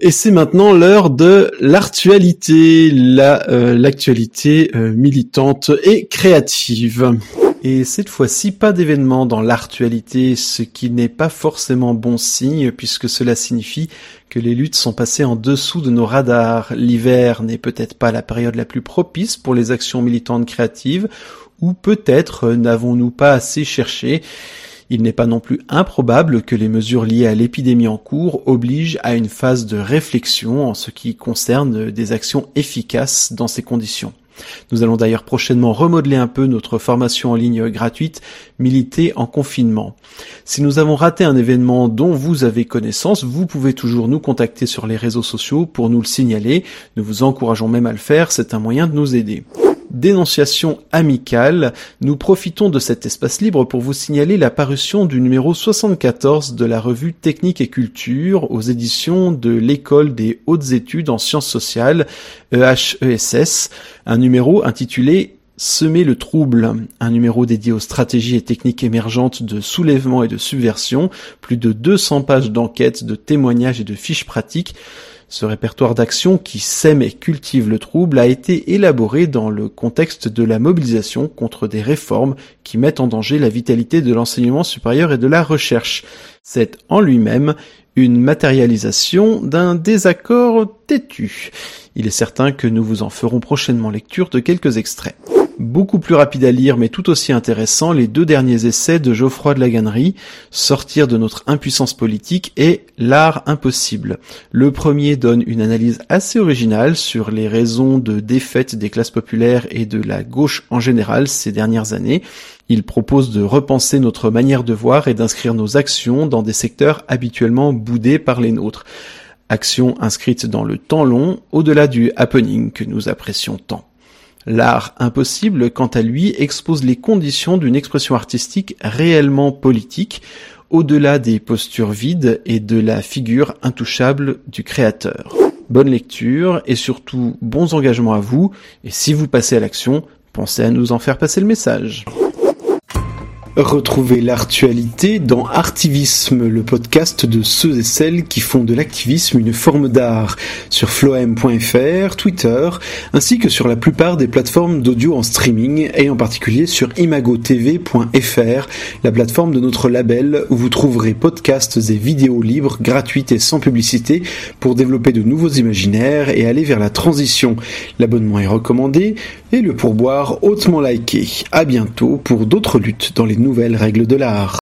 Et c'est maintenant l'heure de l'actualité, la euh, l'actualité euh, militante et créative. Et cette fois-ci, pas d'événement dans l'actualité, ce qui n'est pas forcément bon signe, puisque cela signifie que les luttes sont passées en dessous de nos radars. L'hiver n'est peut-être pas la période la plus propice pour les actions militantes créatives, ou peut-être n'avons-nous pas assez cherché. Il n'est pas non plus improbable que les mesures liées à l'épidémie en cours obligent à une phase de réflexion en ce qui concerne des actions efficaces dans ces conditions. Nous allons d'ailleurs prochainement remodeler un peu notre formation en ligne gratuite Militer en confinement. Si nous avons raté un événement dont vous avez connaissance, vous pouvez toujours nous contacter sur les réseaux sociaux pour nous le signaler. Nous vous encourageons même à le faire, c'est un moyen de nous aider dénonciation amicale, nous profitons de cet espace libre pour vous signaler la parution du numéro 74 de la revue Technique et Culture aux éditions de l'École des hautes études en sciences sociales, EHESS, un numéro intitulé Semer le trouble, un numéro dédié aux stratégies et techniques émergentes de soulèvement et de subversion, plus de 200 pages d'enquêtes, de témoignages et de fiches pratiques, ce répertoire d'actions qui sème et cultive le trouble a été élaboré dans le contexte de la mobilisation contre des réformes qui mettent en danger la vitalité de l'enseignement supérieur et de la recherche. C'est en lui-même une matérialisation d'un désaccord têtu. Il est certain que nous vous en ferons prochainement lecture de quelques extraits beaucoup plus rapide à lire mais tout aussi intéressant, les deux derniers essais de Geoffroy de la Gannerie, Sortir de notre impuissance politique et L'art impossible. Le premier donne une analyse assez originale sur les raisons de défaite des classes populaires et de la gauche en général ces dernières années. Il propose de repenser notre manière de voir et d'inscrire nos actions dans des secteurs habituellement boudés par les nôtres. Actions inscrites dans le temps long, au-delà du happening que nous apprécions tant. L'art impossible, quant à lui, expose les conditions d'une expression artistique réellement politique, au-delà des postures vides et de la figure intouchable du créateur. Bonne lecture et surtout bons engagements à vous, et si vous passez à l'action, pensez à nous en faire passer le message. Retrouvez l'actualité dans Artivisme, le podcast de ceux et celles qui font de l'activisme une forme d'art, sur floem.fr, Twitter, ainsi que sur la plupart des plateformes d'audio en streaming, et en particulier sur imagotv.fr, la plateforme de notre label où vous trouverez podcasts et vidéos libres, gratuites et sans publicité pour développer de nouveaux imaginaires et aller vers la transition. L'abonnement est recommandé et le pourboire hautement liké. À bientôt pour d'autres luttes dans les nouvelles règles de l'art.